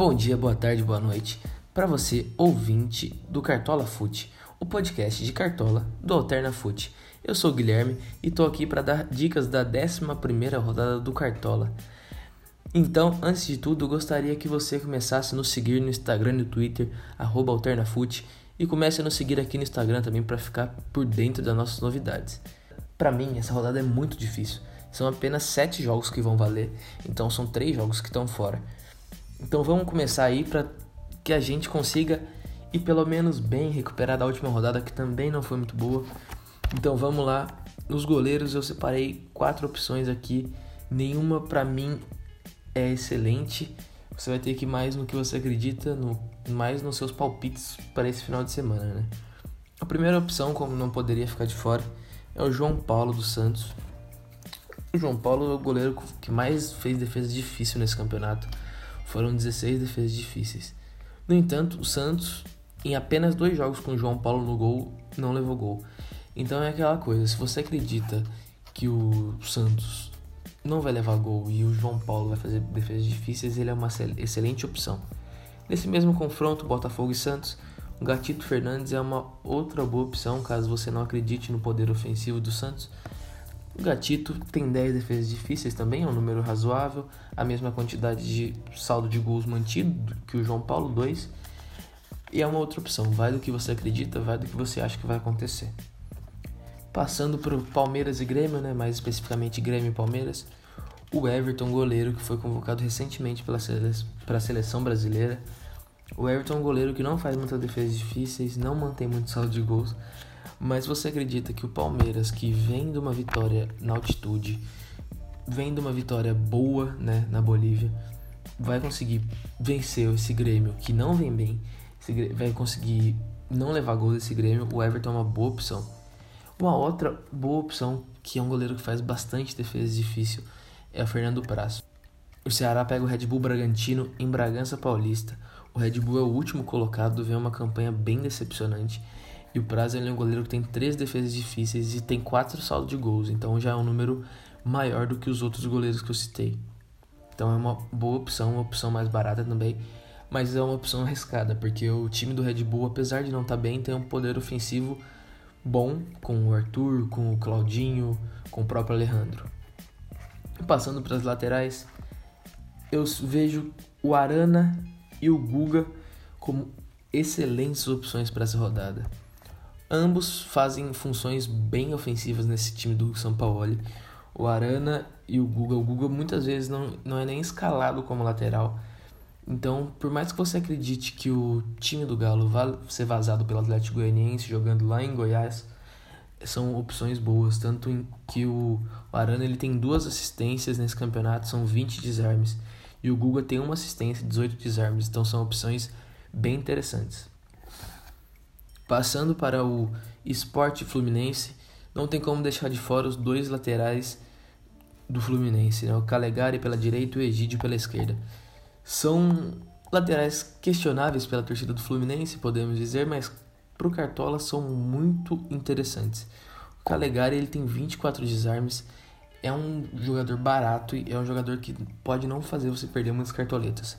Bom dia, boa tarde, boa noite para você, ouvinte do Cartola Fute, o podcast de Cartola do Alterna Fute. Eu sou o Guilherme e tô aqui para dar dicas da 11ª rodada do Cartola. Então, antes de tudo, gostaria que você começasse a nos seguir no Instagram e no Twitter, AlternaFute, e comece a nos seguir aqui no Instagram também para ficar por dentro das nossas novidades. Para mim, essa rodada é muito difícil. São apenas 7 jogos que vão valer, então são 3 jogos que estão fora. Então vamos começar aí para que a gente consiga ir pelo menos bem recuperar da última rodada que também não foi muito boa. Então vamos lá. Nos goleiros eu separei quatro opções aqui. Nenhuma para mim é excelente. Você vai ter que ir mais no que você acredita, no, mais nos seus palpites para esse final de semana, né? A primeira opção, como não poderia ficar de fora, é o João Paulo dos Santos. O João Paulo é o goleiro que mais fez defesa difícil nesse campeonato. Foram 16 defesas difíceis. No entanto, o Santos, em apenas dois jogos com o João Paulo no gol, não levou gol. Então é aquela coisa, se você acredita que o Santos não vai levar gol e o João Paulo vai fazer defesas difíceis, ele é uma excelente opção. Nesse mesmo confronto, Botafogo e Santos, o Gatito Fernandes é uma outra boa opção caso você não acredite no poder ofensivo do Santos. O Gatito tem 10 defesas difíceis também, é um número razoável, a mesma quantidade de saldo de gols mantido que o João Paulo, 2. E é uma outra opção, vai do que você acredita, vai do que você acha que vai acontecer. Passando para o Palmeiras e Grêmio, né, mais especificamente Grêmio e Palmeiras, o Everton, goleiro que foi convocado recentemente pela para a seleção brasileira. O Everton goleiro que não faz muitas defesas difíceis, não mantém muito saldo de gols, mas você acredita que o Palmeiras, que vem de uma vitória na altitude, vem de uma vitória boa né, na Bolívia, vai conseguir vencer esse Grêmio que não vem bem, vai conseguir não levar gol desse Grêmio, o Everton é uma boa opção. Uma outra boa opção, que é um goleiro que faz bastante defesa difícil, é o Fernando Prazo. O Ceará pega o Red Bull Bragantino em Bragança Paulista. O Red Bull é o último colocado, vem uma campanha bem decepcionante. E o Prazo é um goleiro que tem três defesas difíceis e tem quatro saldos de gols, então já é um número maior do que os outros goleiros que eu citei. Então é uma boa opção, uma opção mais barata também, mas é uma opção arriscada, porque o time do Red Bull, apesar de não estar tá bem, tem um poder ofensivo bom com o Arthur, com o Claudinho, com o próprio Alejandro. Passando para as laterais, eu vejo o Arana e o Guga como excelentes opções para essa rodada. Ambos fazem funções bem ofensivas nesse time do São Paulo. O Arana e o Guga. O Guga muitas vezes não, não é nem escalado como lateral, então, por mais que você acredite que o time do Galo vai ser vazado pelo Atlético Goianiense jogando lá em Goiás, são opções boas, tanto em que o Arana ele tem duas assistências nesse campeonato, são 20 desarmes, e o Guga tem uma assistência, 18 desarmes, então são opções bem interessantes. Passando para o Esporte Fluminense, não tem como deixar de fora os dois laterais do Fluminense, né? o Calegari pela direita e o Egídio pela esquerda. São laterais questionáveis pela torcida do Fluminense, podemos dizer, mas para o Cartola são muito interessantes. O Calegari ele tem 24 desarmes, é um jogador barato e é um jogador que pode não fazer você perder muitas cartoletas.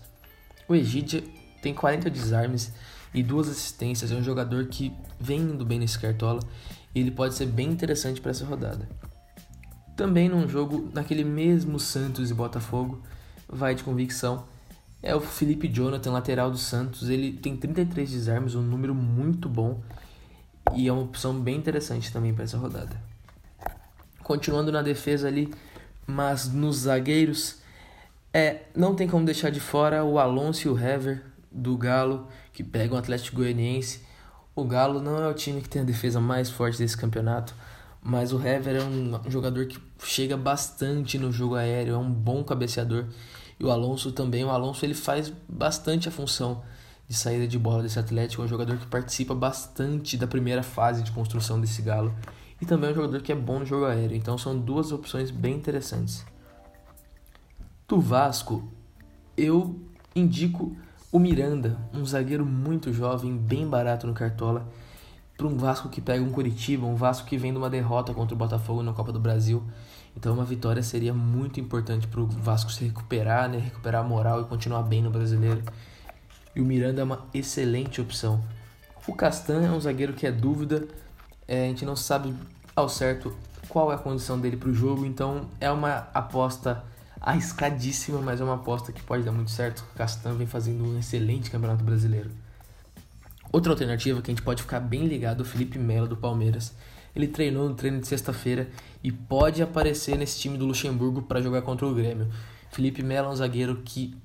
O Egidia tem 40 desarmes e duas assistências, é um jogador que vem indo bem nesse Cartola e ele pode ser bem interessante para essa rodada. Também num jogo naquele mesmo Santos e Botafogo, vai de convicção é o Felipe Jonathan, lateral do Santos. Ele tem 33 desarmes, um número muito bom e é uma opção bem interessante também para essa rodada. Continuando na defesa ali, mas nos zagueiros, é, não tem como deixar de fora o Alonso e o Hever do Galo, que pegam o Atlético Goianiense. O Galo não é o time que tem a defesa mais forte desse campeonato, mas o Hever é um jogador que chega bastante no jogo aéreo, é um bom cabeceador e o Alonso também, o Alonso ele faz bastante a função de saída de bola desse Atlético, é um jogador que participa bastante da primeira fase de construção desse Galo e também é um jogador que é bom no jogo aéreo. Então são duas opções bem interessantes. Do Vasco, eu indico o Miranda, um zagueiro muito jovem, bem barato no Cartola, para um Vasco que pega um Curitiba, um Vasco que vem de uma derrota contra o Botafogo na Copa do Brasil então uma vitória seria muito importante para o Vasco se recuperar, né? recuperar a moral e continuar bem no brasileiro. e o Miranda é uma excelente opção. O Castan é um zagueiro que é dúvida, é, a gente não sabe ao certo qual é a condição dele para o jogo, então é uma aposta arriscadíssima, mas é uma aposta que pode dar muito certo. O Castan vem fazendo um excelente campeonato brasileiro. Outra alternativa que a gente pode ficar bem ligado é o Felipe Melo do Palmeiras. Ele treinou no treino de sexta-feira e pode aparecer nesse time do Luxemburgo para jogar contra o Grêmio. Felipe Melo é um zagueiro que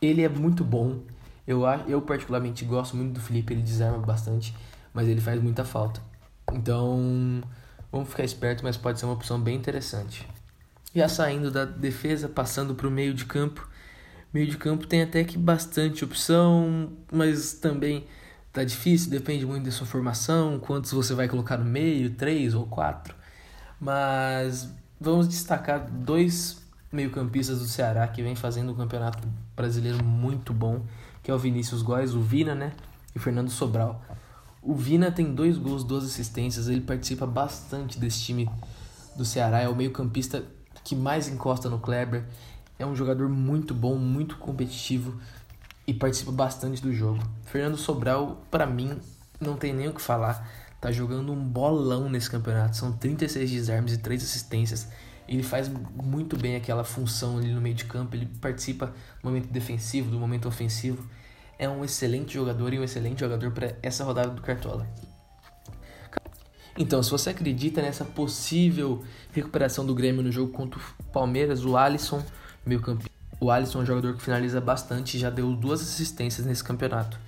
ele é muito bom, eu, eu particularmente gosto muito do Felipe, ele desarma bastante, mas ele faz muita falta. Então, vamos ficar esperto, mas pode ser uma opção bem interessante. Já saindo da defesa, passando para o meio de campo. Meio de campo tem até que bastante opção, mas também tá difícil, depende muito da sua formação, quantos você vai colocar no meio, três ou quatro. Mas vamos destacar dois meio-campistas do Ceará que vem fazendo um campeonato brasileiro muito bom que é o Vinícius Góes, o Vina, né? E o Fernando Sobral. O Vina tem dois gols, duas assistências, ele participa bastante desse time do Ceará, é o meio-campista que mais encosta no Kleber. É um jogador muito bom, muito competitivo e participa bastante do jogo. Fernando Sobral, para mim, não tem nem o que falar. Tá jogando um bolão nesse campeonato. São 36 desarmes e 3 assistências. Ele faz muito bem aquela função ali no meio de campo, ele participa do momento defensivo, do momento ofensivo. É um excelente jogador e um excelente jogador para essa rodada do Cartola. Então, se você acredita nessa possível recuperação do Grêmio no jogo contra o Palmeiras, o Alisson, meio campo, o Alisson é um jogador que finaliza bastante e já deu duas assistências nesse campeonato.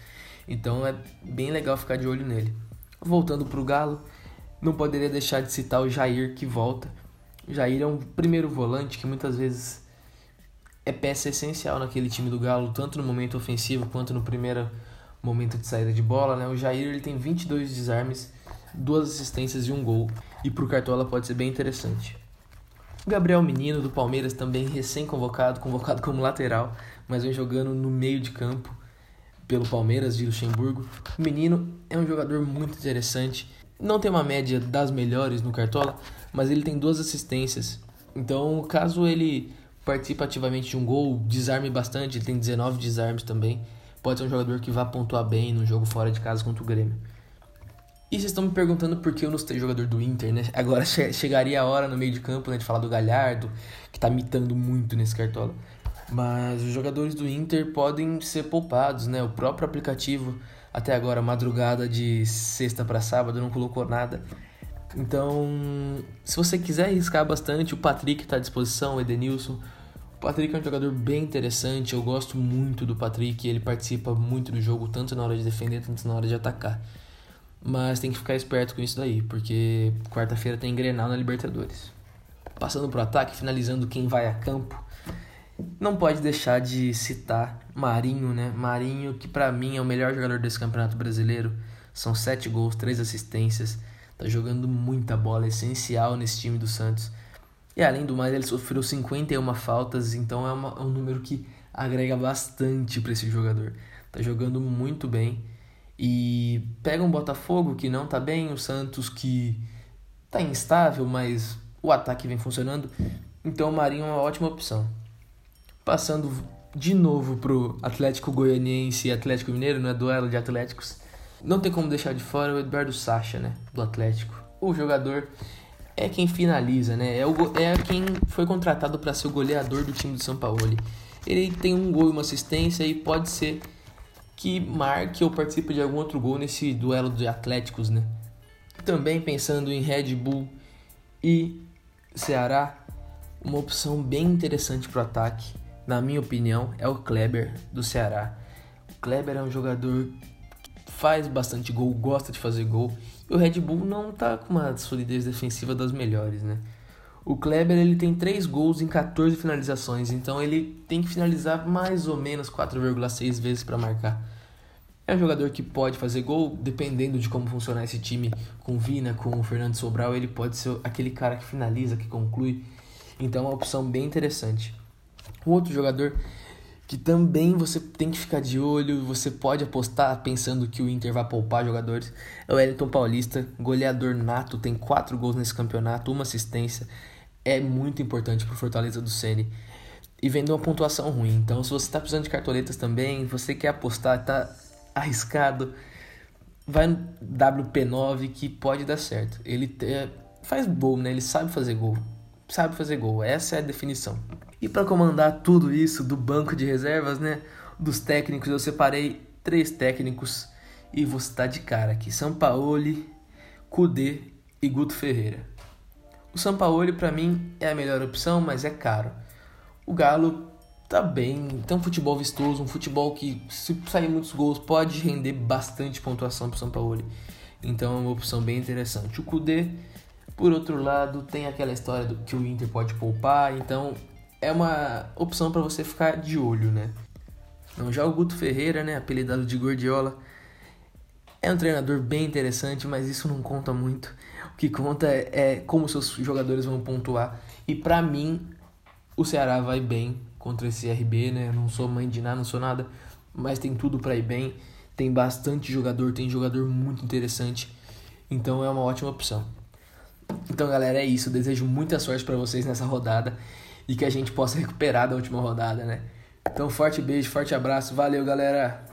Então é bem legal ficar de olho nele. Voltando para o Galo, não poderia deixar de citar o Jair que volta. Jair é um primeiro volante que muitas vezes é peça essencial naquele time do Galo, tanto no momento ofensivo quanto no primeiro momento de saída de bola. Né? O Jair ele tem 22 desarmes, duas assistências e um gol, e para o Cartola pode ser bem interessante. Gabriel Menino do Palmeiras também recém-convocado, convocado como lateral, mas vem jogando no meio de campo pelo Palmeiras de Luxemburgo. O Menino é um jogador muito interessante, não tem uma média das melhores no Cartola, mas ele tem duas assistências. Então, caso ele participe ativamente de um gol, desarme bastante, ele tem 19 desarmes também. Pode ser um jogador que vá pontuar bem no jogo fora de casa contra o Grêmio. E vocês estão me perguntando por que eu não sei jogador do Inter, né? Agora che chegaria a hora no meio de campo né, de falar do Galhardo, que tá mitando muito nesse cartola. Mas os jogadores do Inter podem ser poupados, né? O próprio aplicativo, até agora, madrugada de sexta para sábado, não colocou nada. Então, se você quiser arriscar bastante, o Patrick está à disposição, o Edenilson. O Patrick é um jogador bem interessante, eu gosto muito do Patrick, ele participa muito do jogo, tanto na hora de defender, tanto na hora de atacar. Mas tem que ficar esperto com isso daí, porque quarta-feira tem Grenal na Libertadores. Passando pro ataque, finalizando quem vai a campo, não pode deixar de citar Marinho, né? Marinho, que para mim é o melhor jogador desse campeonato brasileiro. São sete gols, três assistências Tá jogando muita bola, é essencial nesse time do Santos. E além do mais, ele sofreu 51 faltas, então é, uma, é um número que agrega bastante para esse jogador. Tá jogando muito bem. E pega um Botafogo que não tá bem, o Santos que tá instável, mas o ataque vem funcionando. Então o Marinho é uma ótima opção. Passando de novo pro Atlético Goianiense e Atlético Mineiro, não é duelo de Atléticos. Não tem como deixar de fora o Eduardo Sacha, né? Do Atlético. O jogador é quem finaliza, né? É, o, é quem foi contratado para ser o goleador do time do São Paulo. Ele tem um gol e uma assistência e pode ser que marque ou participe de algum outro gol nesse duelo de Atléticos, né? Também pensando em Red Bull e Ceará, uma opção bem interessante para o ataque, na minha opinião, é o Kleber do Ceará. O Kleber é um jogador faz bastante gol, gosta de fazer gol. E o Red Bull não tá com uma solidez defensiva das melhores, né? O Kleber ele tem 3 gols em 14 finalizações, então ele tem que finalizar mais ou menos 4,6 vezes para marcar. É um jogador que pode fazer gol, dependendo de como funcionar esse time com Vina, com o Fernando Sobral, ele pode ser aquele cara que finaliza, que conclui. Então é uma opção bem interessante. O outro jogador que também você tem que ficar de olho, você pode apostar pensando que o Inter vai poupar jogadores. É o Wellington Paulista, goleador nato, tem quatro gols nesse campeonato, uma assistência. É muito importante para o Fortaleza do Ceni. e vendo uma pontuação ruim. Então, se você está precisando de cartoletas também, você quer apostar, está arriscado, vai no WP9 que pode dar certo. Ele é, faz gol, né? Ele sabe fazer gol. Sabe fazer gol. Essa é a definição. E para comandar tudo isso do banco de reservas, né? Dos técnicos, eu separei três técnicos e vou citar de cara aqui: Sampaoli, Kudê e Guto Ferreira. O Sampaoli para mim é a melhor opção, mas é caro. O Galo tá bem, tem um futebol vistoso, um futebol que se sair muitos gols pode render bastante pontuação pro Sampaoli. Então é uma opção bem interessante. O Kudê, por outro lado, tem aquela história do que o Inter pode poupar, então é uma opção para você ficar de olho, né? Não, já o Guto Ferreira, né, apelidado de Gordiola, é um treinador bem interessante, mas isso não conta muito. O que conta é, é como seus jogadores vão pontuar. E para mim, o Ceará vai bem contra esse RB, né? Não sou mãe de nada, não sou nada, mas tem tudo para ir bem. Tem bastante jogador, tem jogador muito interessante. Então é uma ótima opção. Então, galera, é isso. desejo muita sorte para vocês nessa rodada e que a gente possa recuperar da última rodada, né? Então, forte beijo, forte abraço. Valeu, galera!